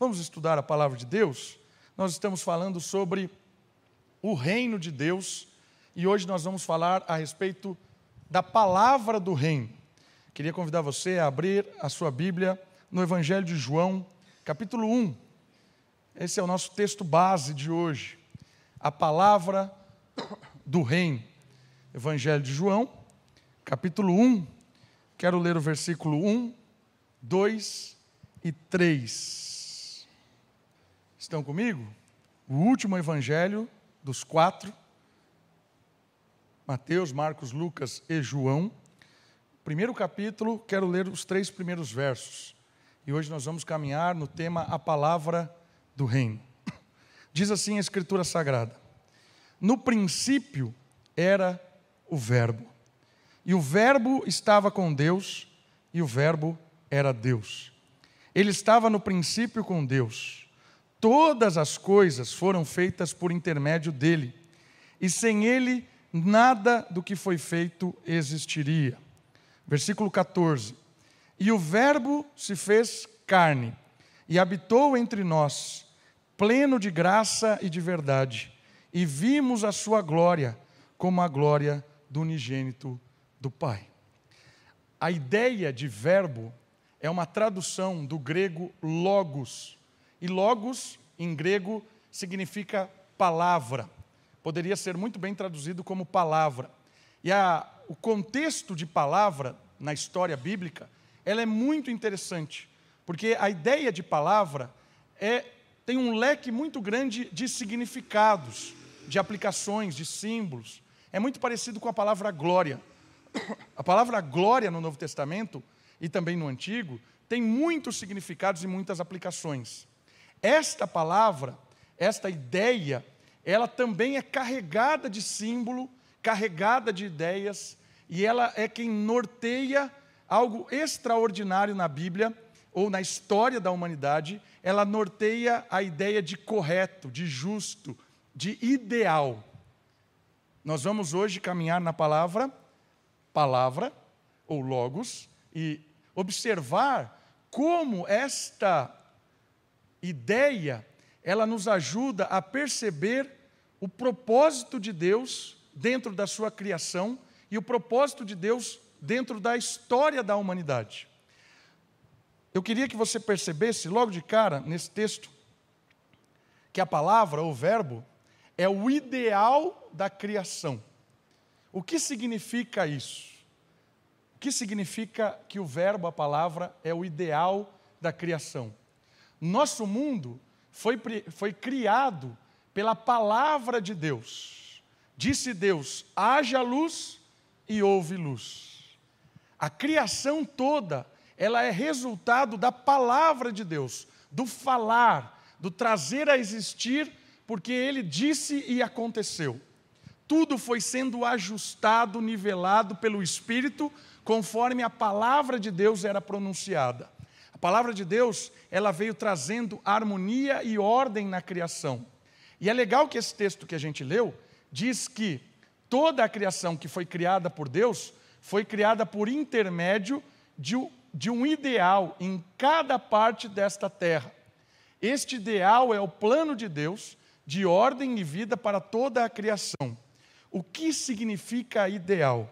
Vamos estudar a palavra de Deus? Nós estamos falando sobre o reino de Deus e hoje nós vamos falar a respeito da palavra do reino. Queria convidar você a abrir a sua Bíblia no Evangelho de João, capítulo 1. Esse é o nosso texto base de hoje. A palavra do reino. Evangelho de João, capítulo 1. Quero ler o versículo 1, 2 e 3. Estão comigo? O último evangelho dos quatro: Mateus, Marcos, Lucas e João. Primeiro capítulo, quero ler os três primeiros versos. E hoje nós vamos caminhar no tema A Palavra do Reino. Diz assim a Escritura Sagrada: No princípio era o Verbo, e o Verbo estava com Deus, e o Verbo era Deus. Ele estava no princípio com Deus. Todas as coisas foram feitas por intermédio dele, e sem ele nada do que foi feito existiria. Versículo 14: E o Verbo se fez carne e habitou entre nós, pleno de graça e de verdade, e vimos a sua glória como a glória do unigênito do Pai. A ideia de verbo é uma tradução do grego logos. E logos, em grego, significa palavra. Poderia ser muito bem traduzido como palavra. E a, o contexto de palavra na história bíblica, ela é muito interessante, porque a ideia de palavra é, tem um leque muito grande de significados, de aplicações, de símbolos. É muito parecido com a palavra glória. A palavra glória no Novo Testamento e também no Antigo, tem muitos significados e muitas aplicações. Esta palavra, esta ideia, ela também é carregada de símbolo, carregada de ideias, e ela é quem norteia algo extraordinário na Bíblia ou na história da humanidade. Ela norteia a ideia de correto, de justo, de ideal. Nós vamos hoje caminhar na palavra, palavra ou logos, e observar como esta ideia ela nos ajuda a perceber o propósito de Deus dentro da sua criação e o propósito de Deus dentro da história da humanidade. Eu queria que você percebesse logo de cara nesse texto que a palavra ou verbo é o ideal da criação. O que significa isso? O que significa que o verbo, a palavra, é o ideal da criação? Nosso mundo foi, foi criado pela palavra de Deus. Disse Deus: haja luz e houve luz. A criação toda, ela é resultado da palavra de Deus, do falar, do trazer a existir, porque ele disse e aconteceu. Tudo foi sendo ajustado, nivelado pelo Espírito conforme a palavra de Deus era pronunciada. A palavra de Deus, ela veio trazendo harmonia e ordem na criação. E é legal que esse texto que a gente leu diz que toda a criação que foi criada por Deus foi criada por intermédio de, um ideal em cada parte desta terra. Este ideal é o plano de Deus de ordem e vida para toda a criação. O que significa ideal?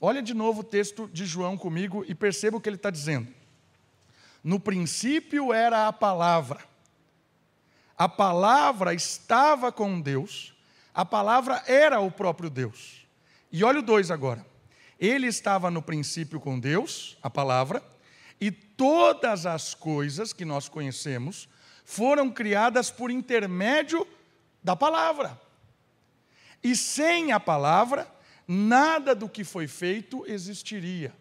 Olha de novo o texto de João comigo e perceba o que ele está dizendo. No princípio era a palavra. A palavra estava com Deus, a palavra era o próprio Deus. E olha o 2 agora. Ele estava no princípio com Deus, a palavra, e todas as coisas que nós conhecemos foram criadas por intermédio da palavra. E sem a palavra, nada do que foi feito existiria.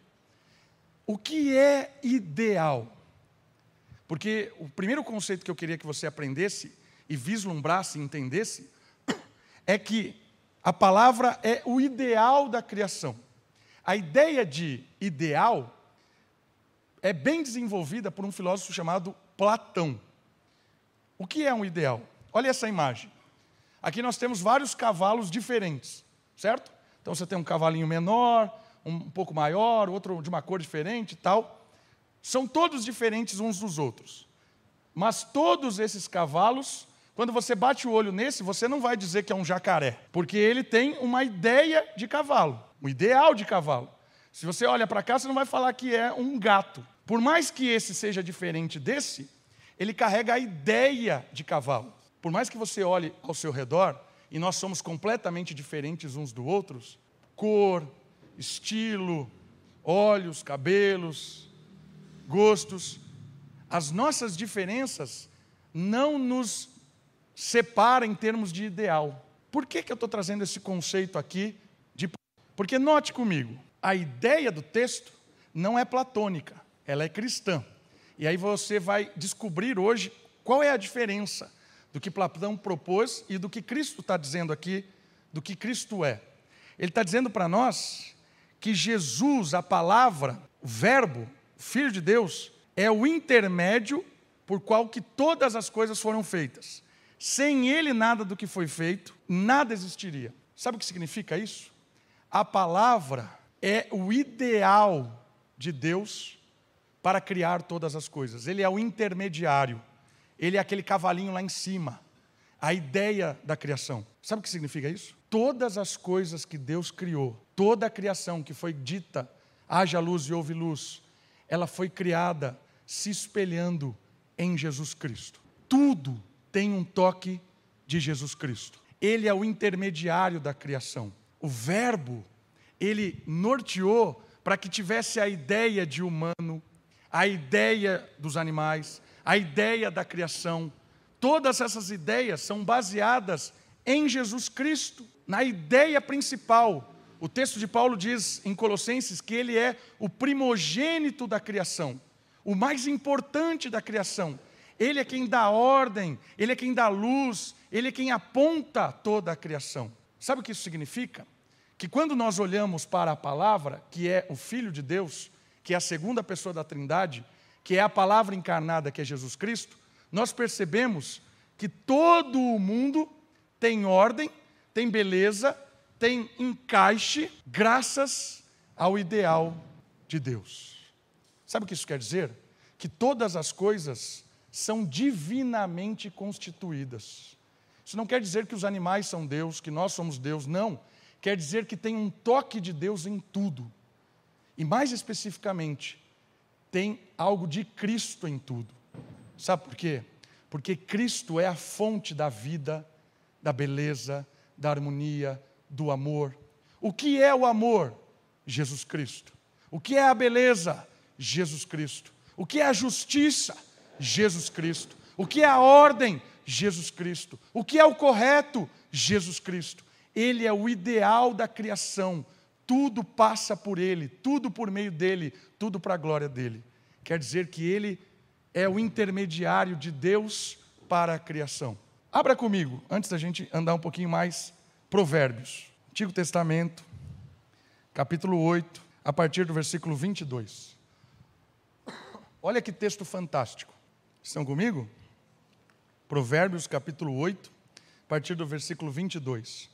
O que é ideal? Porque o primeiro conceito que eu queria que você aprendesse e vislumbrasse, entendesse, é que a palavra é o ideal da criação. A ideia de ideal é bem desenvolvida por um filósofo chamado Platão. O que é um ideal? Olha essa imagem. Aqui nós temos vários cavalos diferentes, certo? Então você tem um cavalinho menor, um pouco maior, outro de uma cor diferente e tal. São todos diferentes uns dos outros. Mas todos esses cavalos, quando você bate o olho nesse, você não vai dizer que é um jacaré, porque ele tem uma ideia de cavalo, um ideal de cavalo. Se você olha para cá, você não vai falar que é um gato. Por mais que esse seja diferente desse, ele carrega a ideia de cavalo. Por mais que você olhe ao seu redor, e nós somos completamente diferentes uns do outros, cor, estilo, olhos, cabelos, gostos, as nossas diferenças não nos separam em termos de ideal. Por que, que eu estou trazendo esse conceito aqui? De... Porque note comigo, a ideia do texto não é platônica, ela é cristã. E aí você vai descobrir hoje qual é a diferença do que Platão propôs e do que Cristo está dizendo aqui, do que Cristo é. Ele está dizendo para nós que Jesus, a palavra, o Verbo, Filho de Deus, é o intermédio por qual que todas as coisas foram feitas. Sem ele nada do que foi feito, nada existiria. Sabe o que significa isso? A palavra é o ideal de Deus para criar todas as coisas. Ele é o intermediário. Ele é aquele cavalinho lá em cima. A ideia da criação. Sabe o que significa isso? Todas as coisas que Deus criou, toda a criação que foi dita, haja luz e houve luz, ela foi criada se espelhando em Jesus Cristo. Tudo tem um toque de Jesus Cristo. Ele é o intermediário da criação. O Verbo, ele norteou para que tivesse a ideia de humano, a ideia dos animais, a ideia da criação. Todas essas ideias são baseadas em Jesus Cristo, na ideia principal. O texto de Paulo diz em Colossenses que ele é o primogênito da criação o mais importante da criação. Ele é quem dá ordem, ele é quem dá luz, ele é quem aponta toda a criação. Sabe o que isso significa? Que quando nós olhamos para a palavra, que é o Filho de Deus, que é a segunda pessoa da Trindade, que é a palavra encarnada, que é Jesus Cristo, nós percebemos que todo o mundo tem ordem, tem beleza, tem encaixe, graças ao ideal de Deus. Sabe o que isso quer dizer? Que todas as coisas são divinamente constituídas. Isso não quer dizer que os animais são Deus, que nós somos Deus, não. Quer dizer que tem um toque de Deus em tudo. E mais especificamente, tem algo de Cristo em tudo. Sabe por quê? Porque Cristo é a fonte da vida, da beleza, da harmonia, do amor. O que é o amor? Jesus Cristo. O que é a beleza? Jesus Cristo. O que é a justiça? Jesus Cristo. O que é a ordem? Jesus Cristo. O que é o correto? Jesus Cristo. Ele é o ideal da criação. Tudo passa por ele, tudo por meio dele, tudo para a glória dele. Quer dizer que ele é o intermediário de Deus para a criação. Abra comigo, antes da gente andar um pouquinho mais, Provérbios, Antigo Testamento, capítulo 8, a partir do versículo 22. Olha que texto fantástico. Estão comigo? Provérbios capítulo 8, a partir do versículo 22.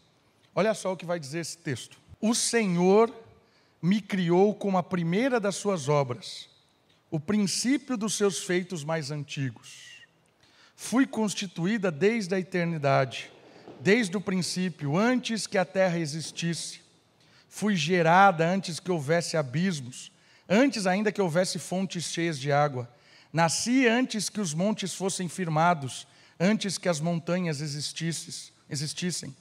Olha só o que vai dizer esse texto. O Senhor me criou como a primeira das suas obras, o princípio dos seus feitos mais antigos. Fui constituída desde a eternidade, desde o princípio, antes que a terra existisse. Fui gerada antes que houvesse abismos antes ainda que houvesse fontes cheias de água. Nasci antes que os montes fossem firmados, antes que as montanhas existissem.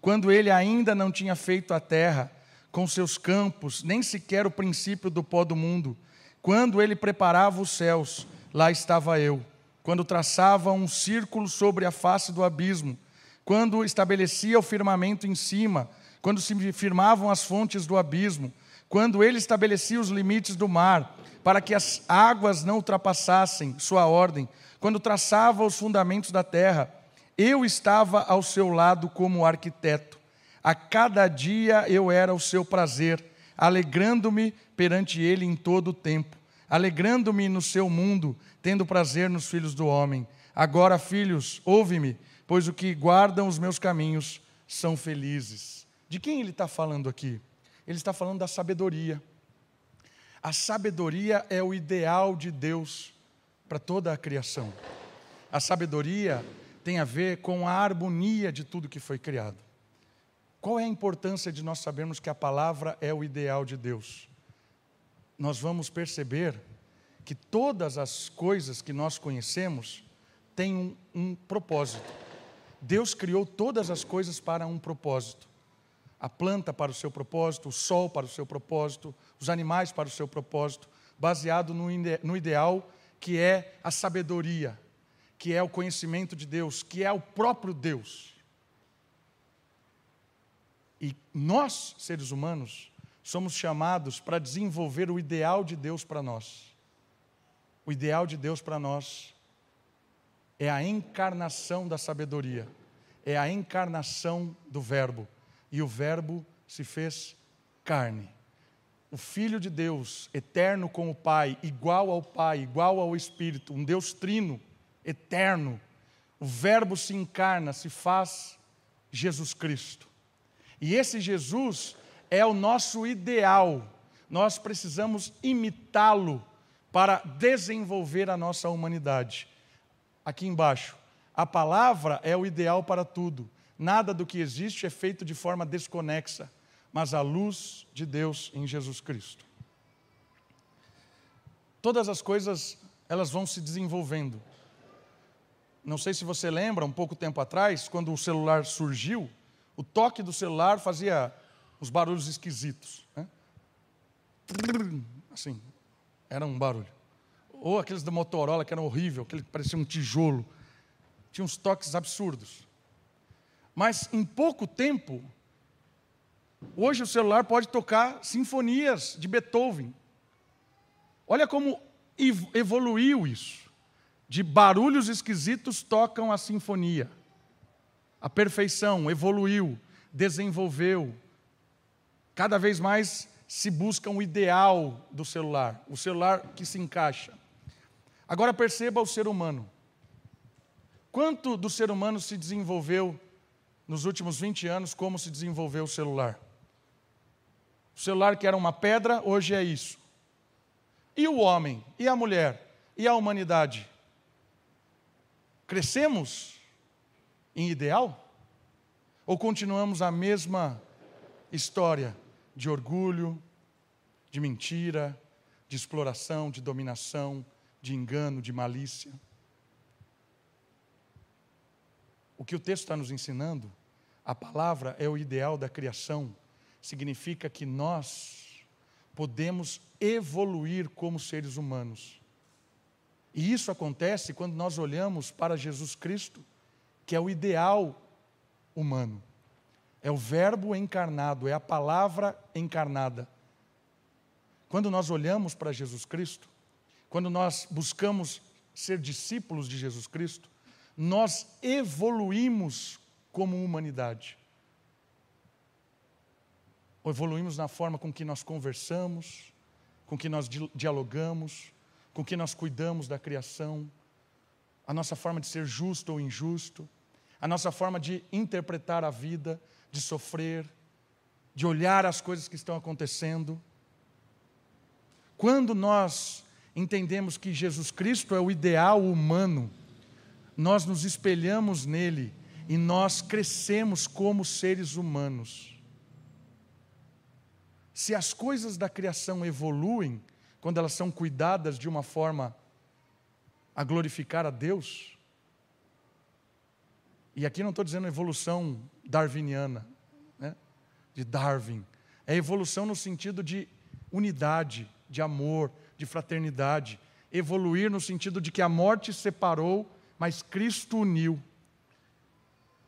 Quando ele ainda não tinha feito a terra, com seus campos, nem sequer o princípio do pó do mundo. Quando ele preparava os céus, lá estava eu. Quando traçava um círculo sobre a face do abismo, quando estabelecia o firmamento em cima, quando se firmavam as fontes do abismo, quando ele estabelecia os limites do mar, para que as águas não ultrapassassem sua ordem, quando traçava os fundamentos da terra, eu estava ao seu lado como arquiteto. A cada dia eu era o seu prazer, alegrando-me perante ele em todo o tempo, alegrando-me no seu mundo, tendo prazer nos filhos do homem. Agora, filhos, ouve-me, pois o que guardam os meus caminhos são felizes. De quem ele está falando aqui? Ele está falando da sabedoria. A sabedoria é o ideal de Deus para toda a criação. a sabedoria tem a ver com a harmonia de tudo que foi criado. Qual é a importância de nós sabermos que a palavra é o ideal de Deus? Nós vamos perceber que todas as coisas que nós conhecemos têm um, um propósito. Deus criou todas as coisas para um propósito. A planta para o seu propósito, o sol para o seu propósito, os animais para o seu propósito, baseado no, ide no ideal que é a sabedoria, que é o conhecimento de Deus, que é o próprio Deus. E nós, seres humanos, somos chamados para desenvolver o ideal de Deus para nós. O ideal de Deus para nós é a encarnação da sabedoria, é a encarnação do Verbo. E o Verbo se fez carne. O Filho de Deus, eterno com o Pai, igual ao Pai, igual ao Espírito, um Deus trino, eterno. O Verbo se encarna, se faz Jesus Cristo. E esse Jesus é o nosso ideal. Nós precisamos imitá-lo para desenvolver a nossa humanidade. Aqui embaixo, a palavra é o ideal para tudo. Nada do que existe é feito de forma desconexa, mas a luz de Deus em Jesus Cristo. Todas as coisas, elas vão se desenvolvendo. Não sei se você lembra, um pouco tempo atrás, quando o celular surgiu, o toque do celular fazia os barulhos esquisitos. Né? Assim, era um barulho. Ou aqueles da Motorola, que eram horrível, aquele que parecia um tijolo. Tinha uns toques absurdos. Mas em pouco tempo, hoje o celular pode tocar sinfonias de Beethoven. Olha como evoluiu isso. De barulhos esquisitos tocam a sinfonia a perfeição, evoluiu, desenvolveu. Cada vez mais se busca um ideal do celular, o celular que se encaixa. Agora perceba o ser humano. Quanto do ser humano se desenvolveu nos últimos 20 anos, como se desenvolveu o celular? O celular que era uma pedra, hoje é isso. E o homem? E a mulher? E a humanidade? Crescemos em ideal? Ou continuamos a mesma história de orgulho, de mentira, de exploração, de dominação, de engano, de malícia? O que o texto está nos ensinando, a palavra é o ideal da criação, significa que nós podemos evoluir como seres humanos. E isso acontece quando nós olhamos para Jesus Cristo que é o ideal humano. É o Verbo encarnado, é a palavra encarnada. Quando nós olhamos para Jesus Cristo, quando nós buscamos ser discípulos de Jesus Cristo, nós evoluímos como humanidade. Evoluímos na forma com que nós conversamos, com que nós dialogamos, com que nós cuidamos da criação, a nossa forma de ser justo ou injusto, a nossa forma de interpretar a vida, de sofrer, de olhar as coisas que estão acontecendo. Quando nós entendemos que Jesus Cristo é o ideal humano, nós nos espelhamos nele e nós crescemos como seres humanos. Se as coisas da criação evoluem, quando elas são cuidadas de uma forma a glorificar a Deus. E aqui não estou dizendo evolução darwiniana, né? de Darwin. É evolução no sentido de unidade, de amor, de fraternidade. Evoluir no sentido de que a morte separou, mas Cristo uniu.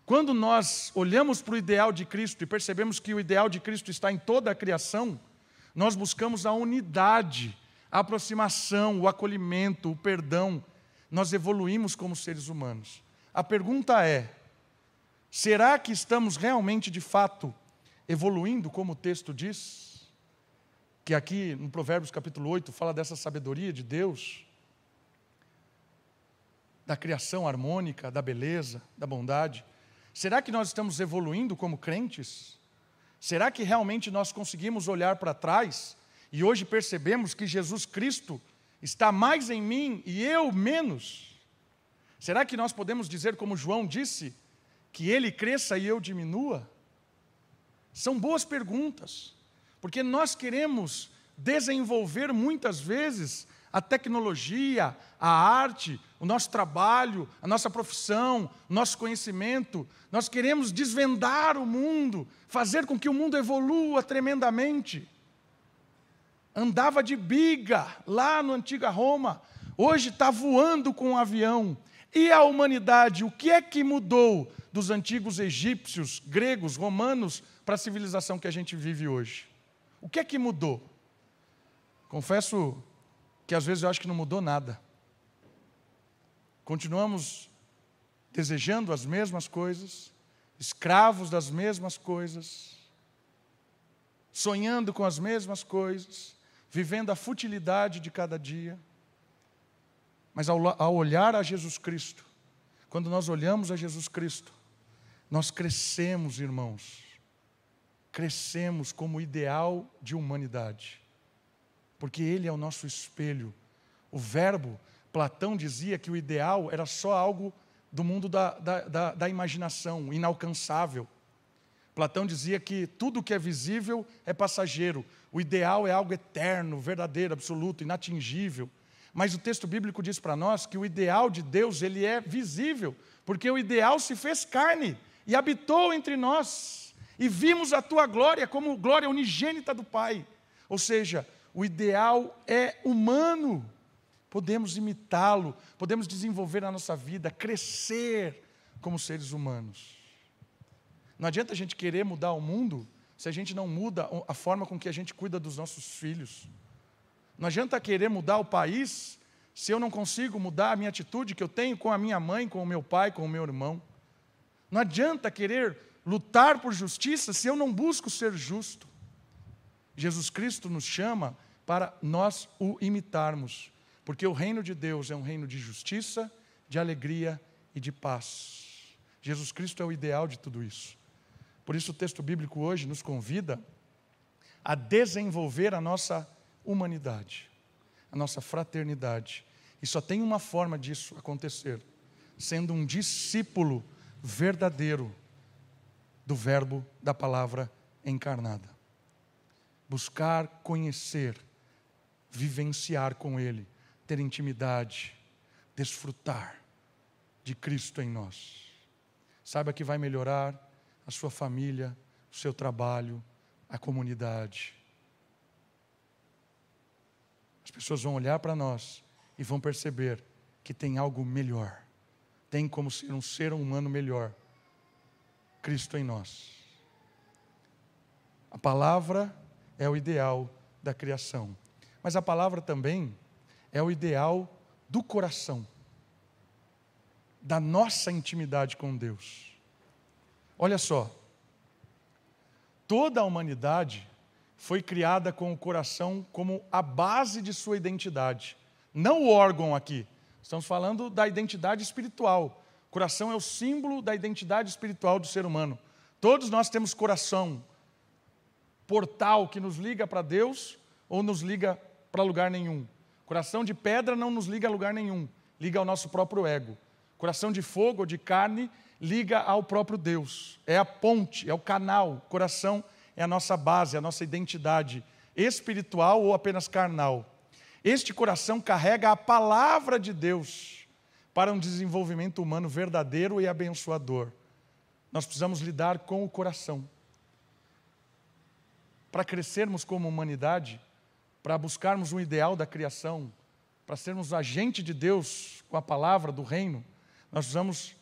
Quando nós olhamos para o ideal de Cristo e percebemos que o ideal de Cristo está em toda a criação, nós buscamos a unidade, a aproximação, o acolhimento, o perdão, nós evoluímos como seres humanos. A pergunta é: será que estamos realmente, de fato, evoluindo, como o texto diz? Que aqui no Provérbios capítulo 8 fala dessa sabedoria de Deus, da criação harmônica, da beleza, da bondade. Será que nós estamos evoluindo como crentes? Será que realmente nós conseguimos olhar para trás e hoje percebemos que Jesus Cristo está mais em mim e eu menos? Será que nós podemos dizer, como João disse, que ele cresça e eu diminua? São boas perguntas, porque nós queremos desenvolver muitas vezes a tecnologia, a arte, o nosso trabalho, a nossa profissão, o nosso conhecimento. Nós queremos desvendar o mundo, fazer com que o mundo evolua tremendamente. Andava de biga lá no antiga Roma, hoje está voando com um avião. E a humanidade, o que é que mudou dos antigos egípcios, gregos, romanos, para a civilização que a gente vive hoje? O que é que mudou? Confesso que às vezes eu acho que não mudou nada. Continuamos desejando as mesmas coisas, escravos das mesmas coisas, sonhando com as mesmas coisas, vivendo a futilidade de cada dia. Mas ao, ao olhar a Jesus Cristo, quando nós olhamos a Jesus Cristo, nós crescemos, irmãos, crescemos como ideal de humanidade, porque Ele é o nosso espelho. O Verbo, Platão dizia que o ideal era só algo do mundo da, da, da, da imaginação, inalcançável. Platão dizia que tudo que é visível é passageiro, o ideal é algo eterno, verdadeiro, absoluto, inatingível. Mas o texto bíblico diz para nós que o ideal de Deus, ele é visível, porque o ideal se fez carne e habitou entre nós. E vimos a tua glória como glória unigênita do Pai. Ou seja, o ideal é humano. Podemos imitá-lo, podemos desenvolver a nossa vida, crescer como seres humanos. Não adianta a gente querer mudar o mundo se a gente não muda a forma com que a gente cuida dos nossos filhos. Não adianta querer mudar o país se eu não consigo mudar a minha atitude que eu tenho com a minha mãe, com o meu pai, com o meu irmão. Não adianta querer lutar por justiça se eu não busco ser justo. Jesus Cristo nos chama para nós o imitarmos, porque o reino de Deus é um reino de justiça, de alegria e de paz. Jesus Cristo é o ideal de tudo isso. Por isso o texto bíblico hoje nos convida a desenvolver a nossa humanidade, a nossa fraternidade. E só tem uma forma disso acontecer: sendo um discípulo verdadeiro do Verbo da palavra encarnada. Buscar conhecer, vivenciar com Ele, ter intimidade, desfrutar de Cristo em nós. Saiba que vai melhorar a sua família, o seu trabalho, a comunidade. As pessoas vão olhar para nós e vão perceber que tem algo melhor. Tem como ser um ser humano melhor. Cristo em nós. A palavra é o ideal da criação. Mas a palavra também é o ideal do coração, da nossa intimidade com Deus. Olha só, toda a humanidade foi criada com o coração como a base de sua identidade, não o órgão aqui. Estamos falando da identidade espiritual. Coração é o símbolo da identidade espiritual do ser humano. Todos nós temos coração, portal que nos liga para Deus ou nos liga para lugar nenhum. Coração de pedra não nos liga a lugar nenhum, liga ao nosso próprio ego. Coração de fogo ou de carne liga ao próprio Deus. É a ponte, é o canal. Coração é a nossa base, a nossa identidade espiritual ou apenas carnal. Este coração carrega a palavra de Deus para um desenvolvimento humano verdadeiro e abençoador. Nós precisamos lidar com o coração. Para crescermos como humanidade, para buscarmos um ideal da criação, para sermos agente de Deus com a palavra do reino, nós precisamos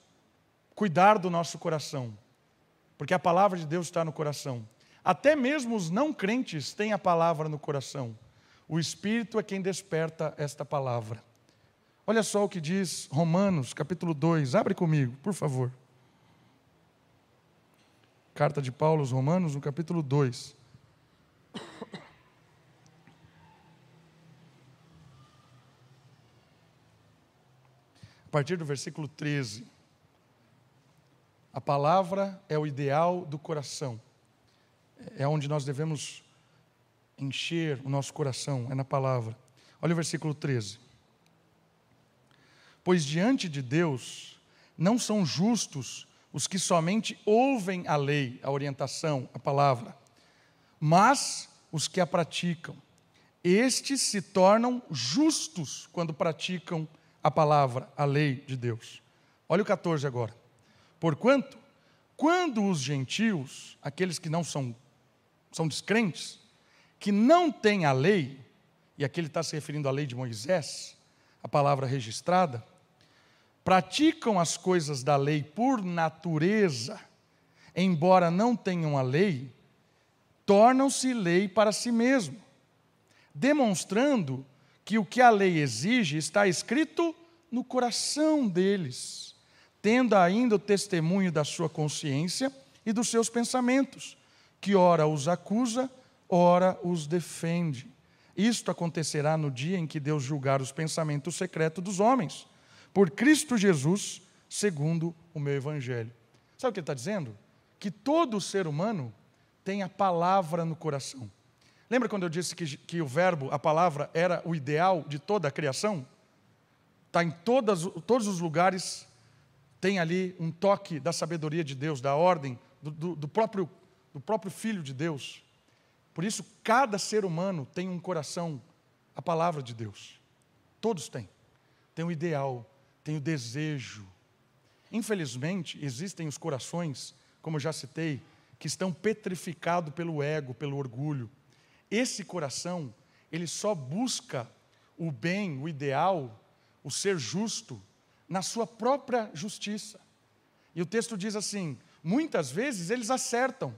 cuidar do nosso coração, porque a palavra de Deus está no coração. Até mesmo os não crentes têm a palavra no coração. O Espírito é quem desperta esta palavra. Olha só o que diz Romanos, capítulo 2. Abre comigo, por favor. Carta de Paulo aos Romanos, no capítulo 2. A partir do versículo 13. A palavra é o ideal do coração. É onde nós devemos encher o nosso coração, é na palavra. Olha o versículo 13. Pois diante de Deus não são justos os que somente ouvem a lei, a orientação, a palavra, mas os que a praticam. Estes se tornam justos quando praticam a palavra, a lei de Deus. Olha o 14 agora. Porquanto, quando os gentios, aqueles que não são, são descrentes, que não têm a lei, e aqui ele está se referindo à lei de Moisés, a palavra registrada, praticam as coisas da lei por natureza, embora não tenham a lei, tornam-se lei para si mesmo, demonstrando que o que a lei exige está escrito no coração deles, tendo ainda o testemunho da sua consciência e dos seus pensamentos, que ora os acusa, ora os defende. Isto acontecerá no dia em que Deus julgar os pensamentos secretos dos homens por Cristo Jesus, segundo o meu Evangelho. Sabe o que ele está dizendo? Que todo ser humano tem a palavra no coração. Lembra quando eu disse que, que o verbo, a palavra, era o ideal de toda a criação? Está em todas, todos os lugares, tem ali um toque da sabedoria de Deus, da ordem, do, do, do, próprio, do próprio Filho de Deus. Por isso, cada ser humano tem um coração, a palavra de Deus. Todos têm. Tem o ideal, tem o desejo. Infelizmente, existem os corações, como já citei, que estão petrificados pelo ego, pelo orgulho. Esse coração, ele só busca o bem, o ideal, o ser justo, na sua própria justiça. E o texto diz assim: muitas vezes eles acertam.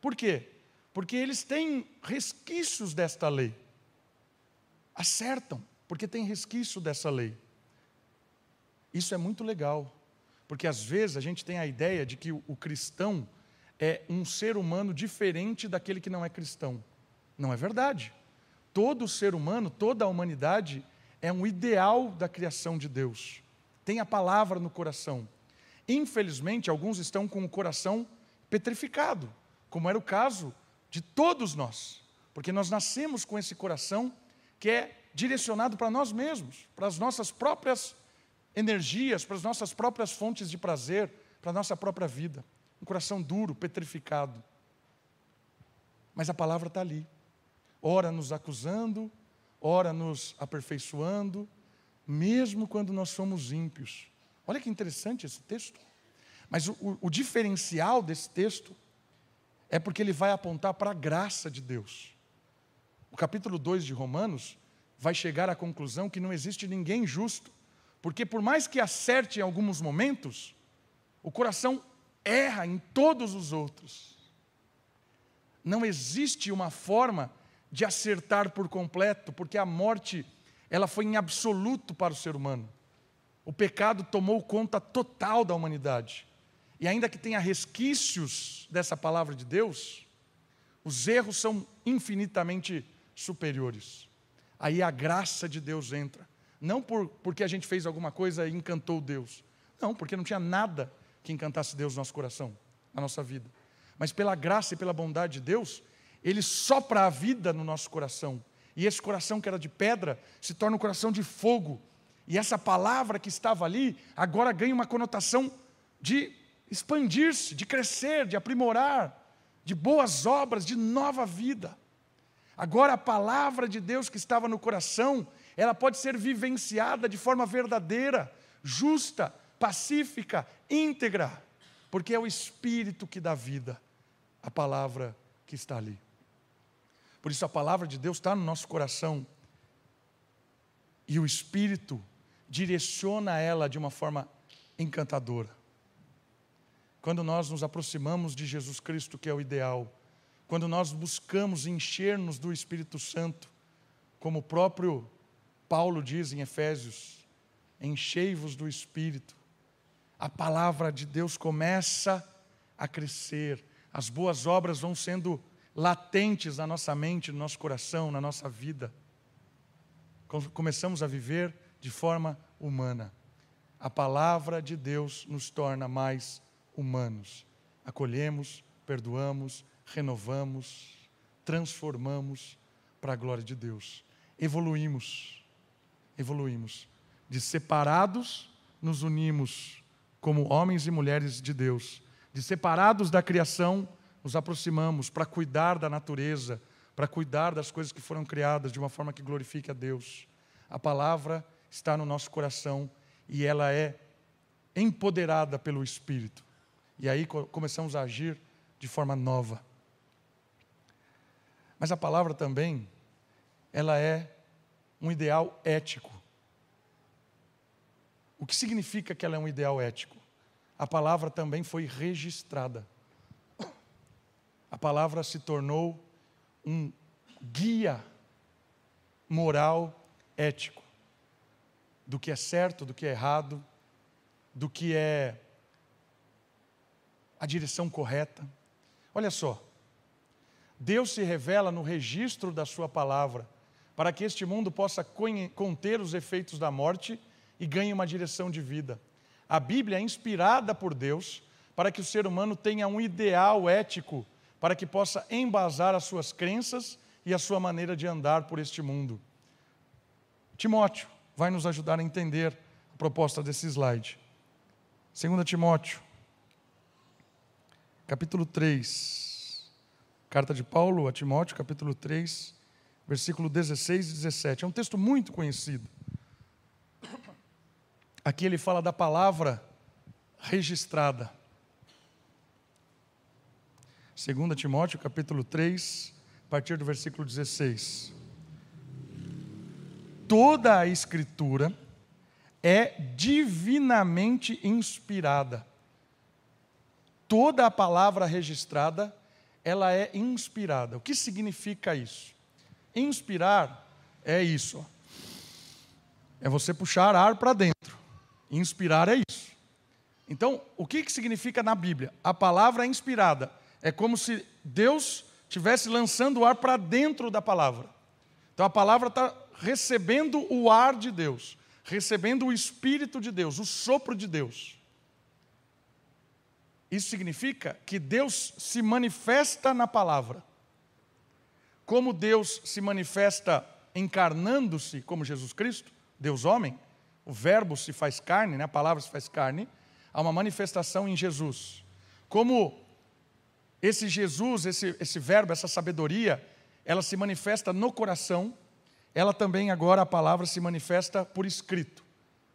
Por quê? Porque eles têm resquícios desta lei. Acertam, porque tem resquício dessa lei. Isso é muito legal, porque às vezes a gente tem a ideia de que o cristão é um ser humano diferente daquele que não é cristão. Não é verdade. Todo ser humano, toda a humanidade é um ideal da criação de Deus. Tem a palavra no coração. Infelizmente, alguns estão com o coração petrificado, como era o caso de todos nós, porque nós nascemos com esse coração que é direcionado para nós mesmos, para as nossas próprias energias para as nossas próprias fontes de prazer, para a nossa própria vida. Um coração duro, petrificado. Mas a palavra está ali. Ora nos acusando, ora nos aperfeiçoando, mesmo quando nós somos ímpios. Olha que interessante esse texto. Mas o, o diferencial desse texto é porque ele vai apontar para a graça de Deus. O capítulo 2 de Romanos vai chegar à conclusão que não existe ninguém justo, porque por mais que acerte em alguns momentos, o coração erra em todos os outros. Não existe uma forma de acertar por completo, porque a morte ela foi em absoluto para o ser humano. O pecado tomou conta total da humanidade. E ainda que tenha resquícios dessa palavra de Deus, os erros são infinitamente superiores. Aí a graça de Deus entra não por, porque a gente fez alguma coisa e encantou Deus. Não, porque não tinha nada que encantasse Deus no nosso coração, na nossa vida. Mas pela graça e pela bondade de Deus, Ele sopra a vida no nosso coração. E esse coração que era de pedra se torna um coração de fogo. E essa palavra que estava ali, agora ganha uma conotação de expandir-se, de crescer, de aprimorar, de boas obras, de nova vida. Agora a palavra de Deus que estava no coração ela pode ser vivenciada de forma verdadeira, justa, pacífica, íntegra, porque é o Espírito que dá vida, a palavra que está ali. Por isso a palavra de Deus está no nosso coração e o Espírito direciona ela de uma forma encantadora. Quando nós nos aproximamos de Jesus Cristo, que é o ideal, quando nós buscamos encher-nos do Espírito Santo, como o próprio Paulo diz em Efésios: enchei-vos do Espírito. A palavra de Deus começa a crescer, as boas obras vão sendo latentes na nossa mente, no nosso coração, na nossa vida. Começamos a viver de forma humana. A palavra de Deus nos torna mais humanos. Acolhemos, perdoamos, renovamos, transformamos para a glória de Deus. Evoluímos evoluímos. de separados nos unimos como homens e mulheres de Deus, de separados da criação nos aproximamos para cuidar da natureza, para cuidar das coisas que foram criadas de uma forma que glorifique a Deus. A palavra está no nosso coração e ela é empoderada pelo Espírito. E aí começamos a agir de forma nova. Mas a palavra também, ela é um ideal ético. O que significa que ela é um ideal ético? A palavra também foi registrada a palavra se tornou um guia moral, ético, do que é certo, do que é errado, do que é a direção correta. Olha só, Deus se revela no registro da Sua palavra, para que este mundo possa conter os efeitos da morte e ganhe uma direção de vida. A Bíblia é inspirada por Deus para que o ser humano tenha um ideal ético para que possa embasar as suas crenças e a sua maneira de andar por este mundo. Timóteo vai nos ajudar a entender a proposta desse slide. 2 Timóteo, capítulo 3. Carta de Paulo a Timóteo, capítulo 3, versículo 16 e 17. É um texto muito conhecido. Aqui ele fala da palavra registrada. 2 Timóteo, capítulo 3, a partir do versículo 16. Toda a escritura é divinamente inspirada. Toda a palavra registrada, ela é inspirada. O que significa isso? Inspirar é isso. É você puxar ar para dentro. Inspirar é isso. Então, o que, que significa na Bíblia? A palavra é inspirada é como se Deus estivesse lançando o ar para dentro da palavra. Então a palavra está recebendo o ar de Deus, recebendo o Espírito de Deus, o sopro de Deus. Isso significa que Deus se manifesta na palavra. Como Deus se manifesta encarnando-se como Jesus Cristo, Deus homem, o verbo se faz carne, né? a palavra se faz carne, há uma manifestação em Jesus. Como esse Jesus, esse, esse verbo, essa sabedoria, ela se manifesta no coração, ela também agora a palavra se manifesta por escrito.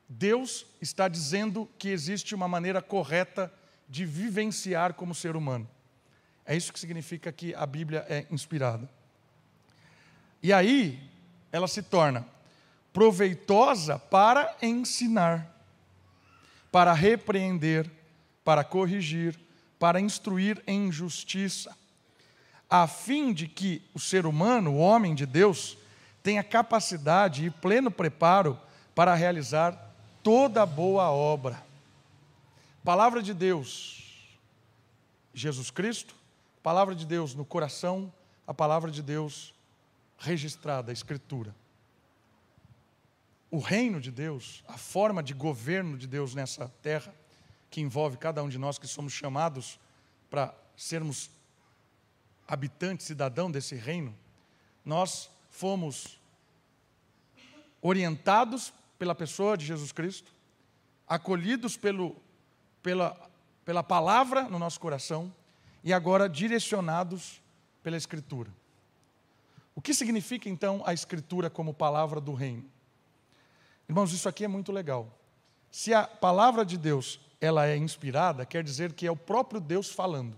Deus está dizendo que existe uma maneira correta de vivenciar como ser humano. É isso que significa que a Bíblia é inspirada. E aí, ela se torna proveitosa para ensinar, para repreender, para corrigir, para instruir em justiça, a fim de que o ser humano, o homem de Deus, tenha capacidade e pleno preparo para realizar toda boa obra. Palavra de Deus, Jesus Cristo, palavra de Deus no coração, a palavra de Deus registrada, a Escritura. O reino de Deus, a forma de governo de Deus nessa terra, que envolve cada um de nós que somos chamados para sermos habitantes, cidadão desse reino, nós fomos orientados pela pessoa de Jesus Cristo, acolhidos pelo, pela, pela palavra no nosso coração e agora direcionados pela Escritura. O que significa então a Escritura como palavra do reino? Irmãos, isso aqui é muito legal. Se a palavra de Deus ela é inspirada, quer dizer que é o próprio Deus falando.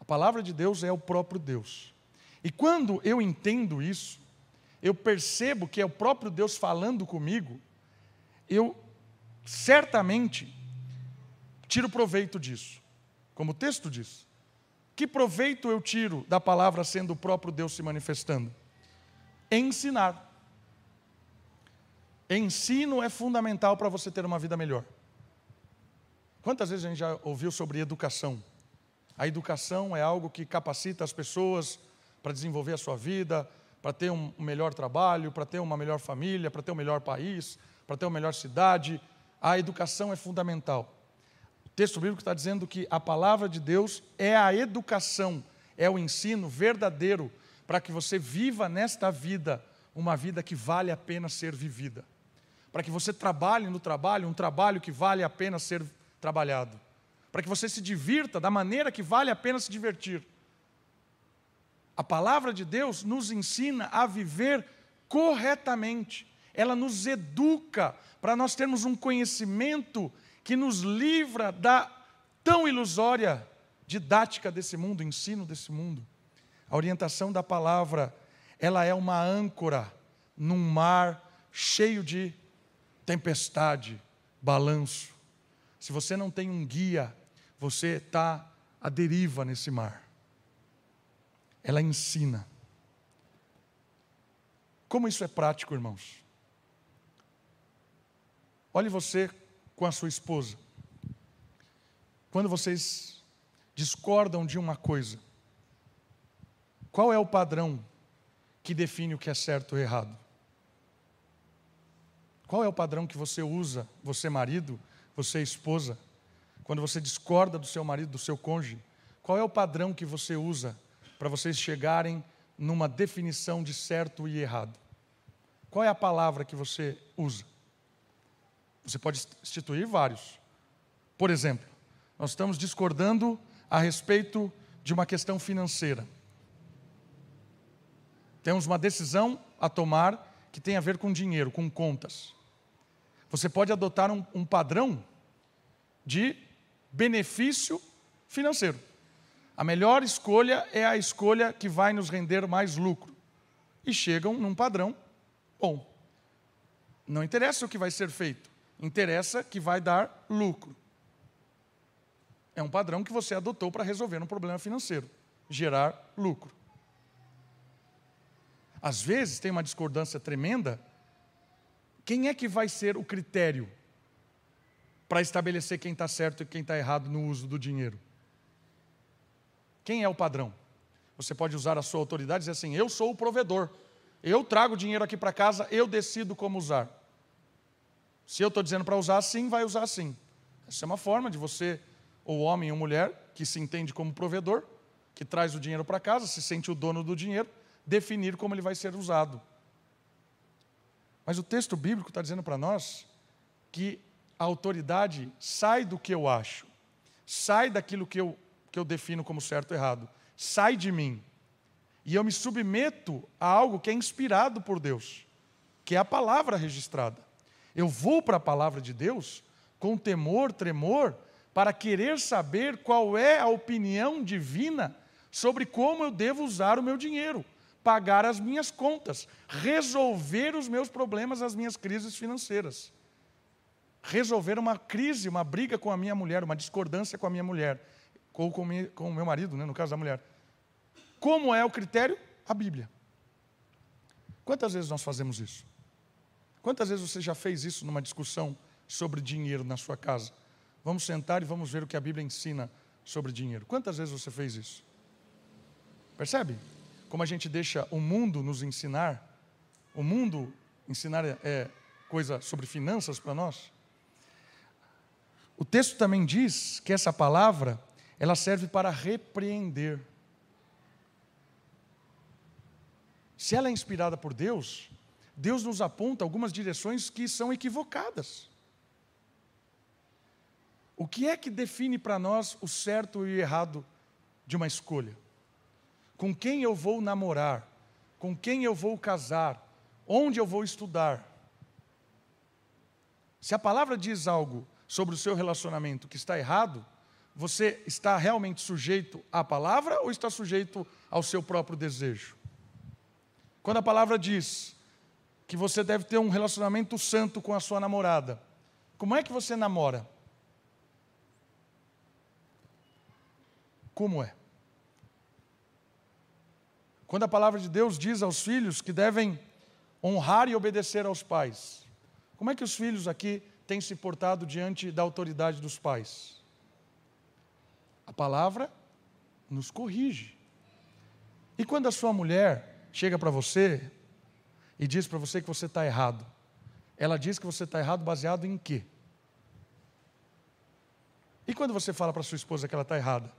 A palavra de Deus é o próprio Deus. E quando eu entendo isso, eu percebo que é o próprio Deus falando comigo, eu certamente tiro proveito disso. Como o texto diz. Que proveito eu tiro da palavra sendo o próprio Deus se manifestando? Ensinar. Ensino é fundamental para você ter uma vida melhor. Quantas vezes a gente já ouviu sobre educação? A educação é algo que capacita as pessoas para desenvolver a sua vida, para ter um melhor trabalho, para ter uma melhor família, para ter um melhor país, para ter uma melhor cidade. A educação é fundamental. Texto bíblico está dizendo que a palavra de Deus é a educação, é o ensino verdadeiro para que você viva nesta vida uma vida que vale a pena ser vivida. Para que você trabalhe no trabalho, um trabalho que vale a pena ser trabalhado, para que você se divirta da maneira que vale a pena se divertir. A palavra de Deus nos ensina a viver corretamente, ela nos educa para nós termos um conhecimento que nos livra da tão ilusória didática desse mundo, ensino desse mundo. A orientação da palavra, ela é uma âncora num mar cheio de tempestade, balanço. Se você não tem um guia, você está à deriva nesse mar. Ela ensina. Como isso é prático, irmãos? Olhe você com a sua esposa. Quando vocês discordam de uma coisa, qual é o padrão que define o que é certo ou errado? Qual é o padrão que você usa, você marido, você esposa, quando você discorda do seu marido, do seu cônjuge? Qual é o padrão que você usa para vocês chegarem numa definição de certo e errado? Qual é a palavra que você usa? Você pode instituir vários. Por exemplo, nós estamos discordando a respeito de uma questão financeira. Temos uma decisão a tomar que tem a ver com dinheiro, com contas. Você pode adotar um, um padrão de benefício financeiro. A melhor escolha é a escolha que vai nos render mais lucro. E chegam num padrão bom. Não interessa o que vai ser feito, interessa que vai dar lucro. É um padrão que você adotou para resolver um problema financeiro, gerar lucro. Às vezes tem uma discordância tremenda quem é que vai ser o critério para estabelecer quem está certo e quem está errado no uso do dinheiro? Quem é o padrão? Você pode usar a sua autoridade e dizer assim: eu sou o provedor, eu trago dinheiro aqui para casa, eu decido como usar. Se eu estou dizendo para usar assim, vai usar assim. Essa é uma forma de você, ou homem ou mulher, que se entende como provedor, que traz o dinheiro para casa, se sente o dono do dinheiro, definir como ele vai ser usado. Mas o texto bíblico está dizendo para nós que a autoridade sai do que eu acho, sai daquilo que eu, que eu defino como certo ou errado, sai de mim. E eu me submeto a algo que é inspirado por Deus, que é a palavra registrada. Eu vou para a palavra de Deus com temor, tremor, para querer saber qual é a opinião divina sobre como eu devo usar o meu dinheiro pagar as minhas contas, resolver os meus problemas, as minhas crises financeiras. Resolver uma crise, uma briga com a minha mulher, uma discordância com a minha mulher, ou com, o meu marido, né, no caso da mulher. Como é o critério? A Bíblia. Quantas vezes nós fazemos isso? Quantas vezes você já fez isso numa discussão sobre dinheiro na sua casa? Vamos sentar e vamos ver o que a Bíblia ensina sobre dinheiro. Quantas vezes você fez isso? Percebe? como a gente deixa o mundo nos ensinar, o mundo ensinar é, coisa sobre finanças para nós. O texto também diz que essa palavra, ela serve para repreender. Se ela é inspirada por Deus, Deus nos aponta algumas direções que são equivocadas. O que é que define para nós o certo e o errado de uma escolha? com quem eu vou namorar, com quem eu vou casar, onde eu vou estudar. Se a palavra diz algo sobre o seu relacionamento que está errado, você está realmente sujeito à palavra ou está sujeito ao seu próprio desejo? Quando a palavra diz que você deve ter um relacionamento santo com a sua namorada, como é que você namora? Como é? Quando a palavra de Deus diz aos filhos que devem honrar e obedecer aos pais, como é que os filhos aqui têm se portado diante da autoridade dos pais? A palavra nos corrige. E quando a sua mulher chega para você e diz para você que você está errado, ela diz que você está errado baseado em quê? E quando você fala para sua esposa que ela está errada,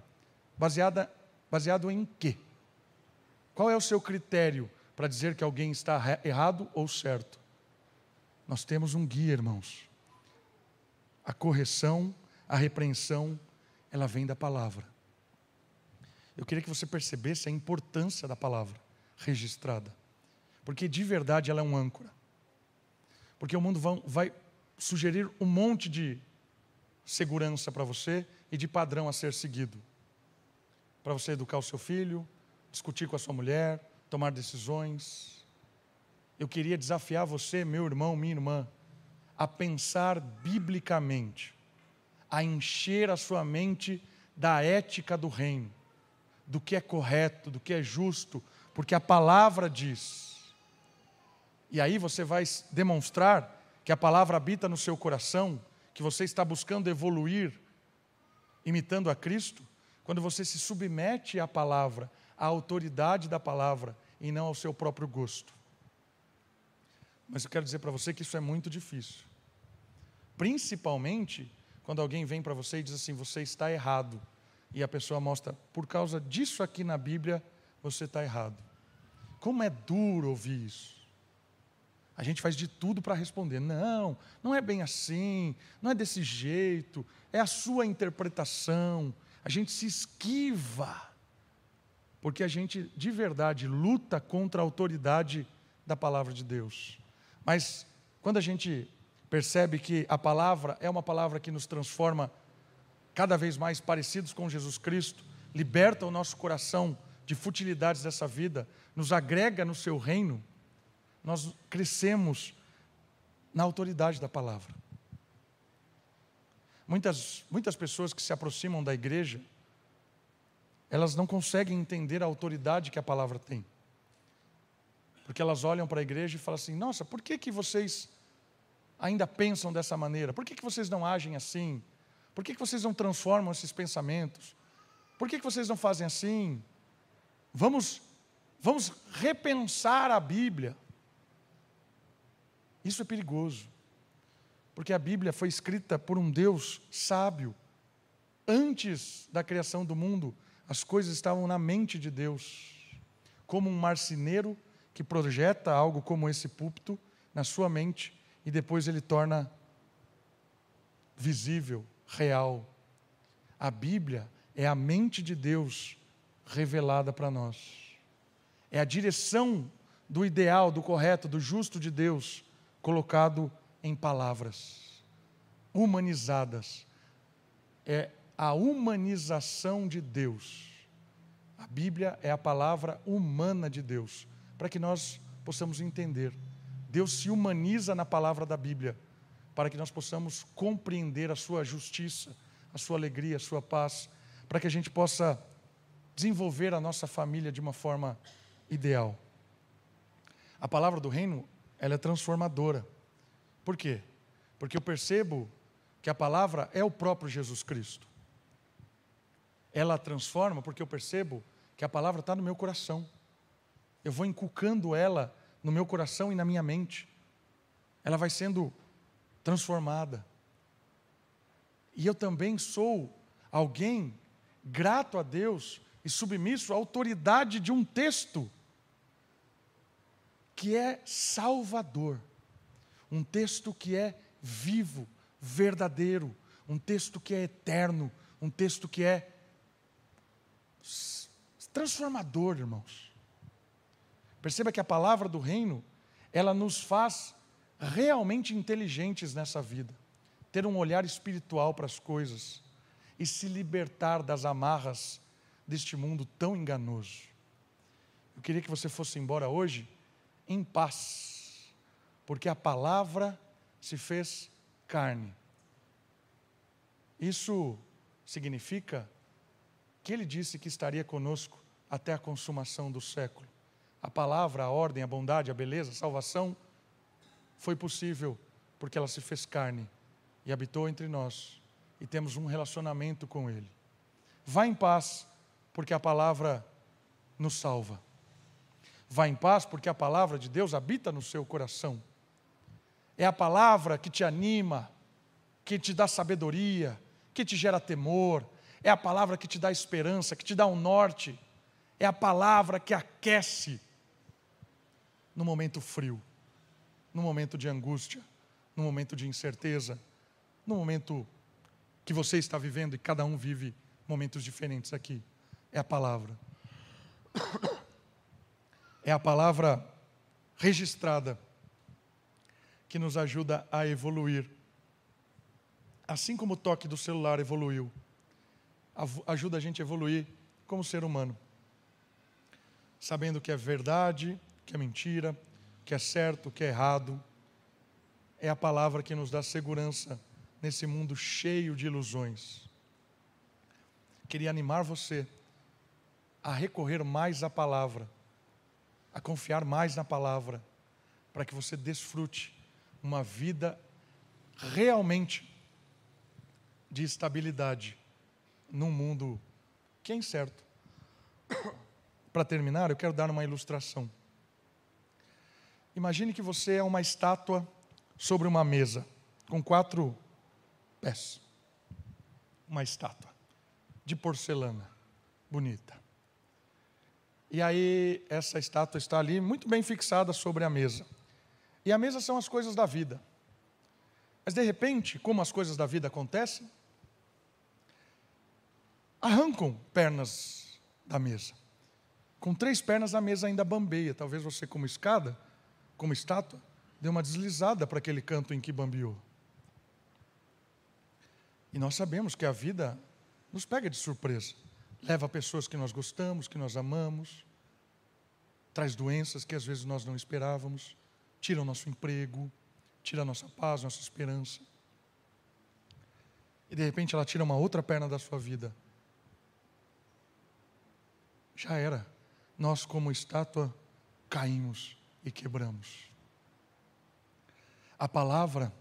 baseada, baseado em quê? Qual é o seu critério para dizer que alguém está errado ou certo? Nós temos um guia, irmãos. A correção, a repreensão, ela vem da palavra. Eu queria que você percebesse a importância da palavra registrada. Porque de verdade ela é um âncora. Porque o mundo vai sugerir um monte de segurança para você e de padrão a ser seguido. Para você educar o seu filho, discutir com a sua mulher, tomar decisões. Eu queria desafiar você, meu irmão, minha irmã, a pensar biblicamente, a encher a sua mente da ética do reino, do que é correto, do que é justo, porque a palavra diz. E aí você vai demonstrar que a palavra habita no seu coração, que você está buscando evoluir, imitando a Cristo, quando você se submete à palavra, à autoridade da palavra e não ao seu próprio gosto. Mas eu quero dizer para você que isso é muito difícil. Principalmente quando alguém vem para você e diz assim: você está errado. E a pessoa mostra, por causa disso aqui na Bíblia, você está errado. Como é duro ouvir isso. A gente faz de tudo para responder: não, não é bem assim, não é desse jeito, é a sua interpretação. A gente se esquiva, porque a gente de verdade luta contra a autoridade da palavra de Deus. Mas quando a gente percebe que a palavra é uma palavra que nos transforma cada vez mais parecidos com Jesus Cristo, liberta o nosso coração de futilidades dessa vida, nos agrega no seu reino, nós crescemos na autoridade da palavra. Muitas, muitas pessoas que se aproximam da igreja, elas não conseguem entender a autoridade que a palavra tem. Porque elas olham para a igreja e falam assim: nossa, por que, que vocês ainda pensam dessa maneira? Por que, que vocês não agem assim? Por que, que vocês não transformam esses pensamentos? Por que, que vocês não fazem assim? Vamos, vamos repensar a Bíblia. Isso é perigoso, porque a Bíblia foi escrita por um Deus sábio. Antes da criação do mundo, as coisas estavam na mente de Deus. Como um marceneiro que projeta algo como esse púlpito na sua mente e depois ele torna visível, real. A Bíblia é a mente de Deus revelada para nós. É a direção do ideal, do correto, do justo de Deus colocado em palavras humanizadas. É a humanização de Deus. A Bíblia é a palavra humana de Deus, para que nós possamos entender. Deus se humaniza na palavra da Bíblia, para que nós possamos compreender a sua justiça, a sua alegria, a sua paz, para que a gente possa desenvolver a nossa família de uma forma ideal. A palavra do reino ela é transformadora. Por quê? Porque eu percebo que a palavra é o próprio Jesus Cristo. Ela transforma porque eu percebo que a palavra está no meu coração. Eu vou inculcando ela no meu coração e na minha mente. Ela vai sendo transformada. E eu também sou alguém grato a Deus e submisso à autoridade de um texto que é salvador, um texto que é vivo, verdadeiro, um texto que é eterno, um texto que é transformador, irmãos. Perceba que a palavra do reino, ela nos faz realmente inteligentes nessa vida, ter um olhar espiritual para as coisas e se libertar das amarras deste mundo tão enganoso. Eu queria que você fosse embora hoje em paz, porque a palavra se fez carne. Isso significa que ele disse que estaria conosco até a consumação do século. A palavra, a ordem, a bondade, a beleza, a salvação foi possível porque ela se fez carne e habitou entre nós e temos um relacionamento com ele. Vá em paz, porque a palavra nos salva. Vá em paz, porque a palavra de Deus habita no seu coração. É a palavra que te anima, que te dá sabedoria, que te gera temor. É a palavra que te dá esperança, que te dá um norte. É a palavra que aquece no momento frio, no momento de angústia, no momento de incerteza, no momento que você está vivendo e cada um vive momentos diferentes aqui. É a palavra. É a palavra registrada que nos ajuda a evoluir. Assim como o toque do celular evoluiu, ajuda a gente a evoluir como ser humano. Sabendo que é verdade, que é mentira, que é certo, que é errado. É a palavra que nos dá segurança nesse mundo cheio de ilusões. Queria animar você a recorrer mais à palavra, a confiar mais na palavra, para que você desfrute uma vida realmente de estabilidade num mundo que é incerto. Para terminar, eu quero dar uma ilustração. Imagine que você é uma estátua sobre uma mesa, com quatro pés. Uma estátua de porcelana, bonita. E aí, essa estátua está ali, muito bem fixada sobre a mesa. E a mesa são as coisas da vida. Mas de repente, como as coisas da vida acontecem, arrancam pernas da mesa. Com três pernas a mesa ainda bambeia. Talvez você, como escada, como estátua, dê uma deslizada para aquele canto em que bambeou. E nós sabemos que a vida nos pega de surpresa. Leva pessoas que nós gostamos, que nós amamos, traz doenças que às vezes nós não esperávamos tira o nosso emprego, tira a nossa paz, nossa esperança. E de repente ela tira uma outra perna da sua vida. Já era. Nós, como estátua, caímos e quebramos. A palavra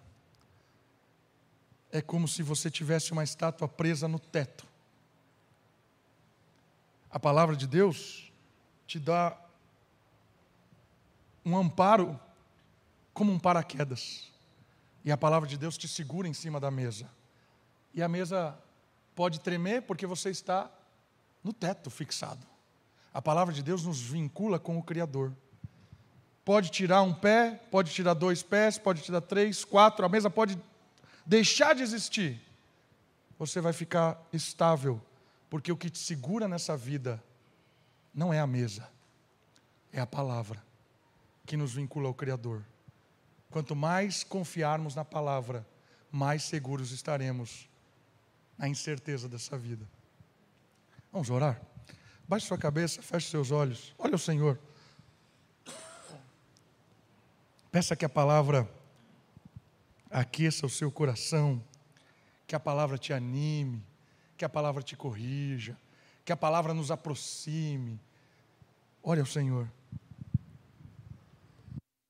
é como se você tivesse uma estátua presa no teto. A palavra de Deus te dá um amparo como um paraquedas. E a palavra de Deus te segura em cima da mesa. E a mesa pode tremer porque você está no teto fixado. A palavra de Deus nos vincula com o Criador. Pode tirar um pé, pode tirar dois pés, pode tirar três, quatro, a mesa pode deixar de existir. Você vai ficar estável, porque o que te segura nessa vida não é a mesa, é a palavra que nos vincula ao Criador. Quanto mais confiarmos na palavra, mais seguros estaremos na incerteza dessa vida. Vamos orar? Baixe sua cabeça, feche seus olhos. Olha o Senhor. Peça que a palavra aqueça o seu coração, que a palavra te anime, que a palavra te corrija, que a palavra nos aproxime. Olha o Senhor.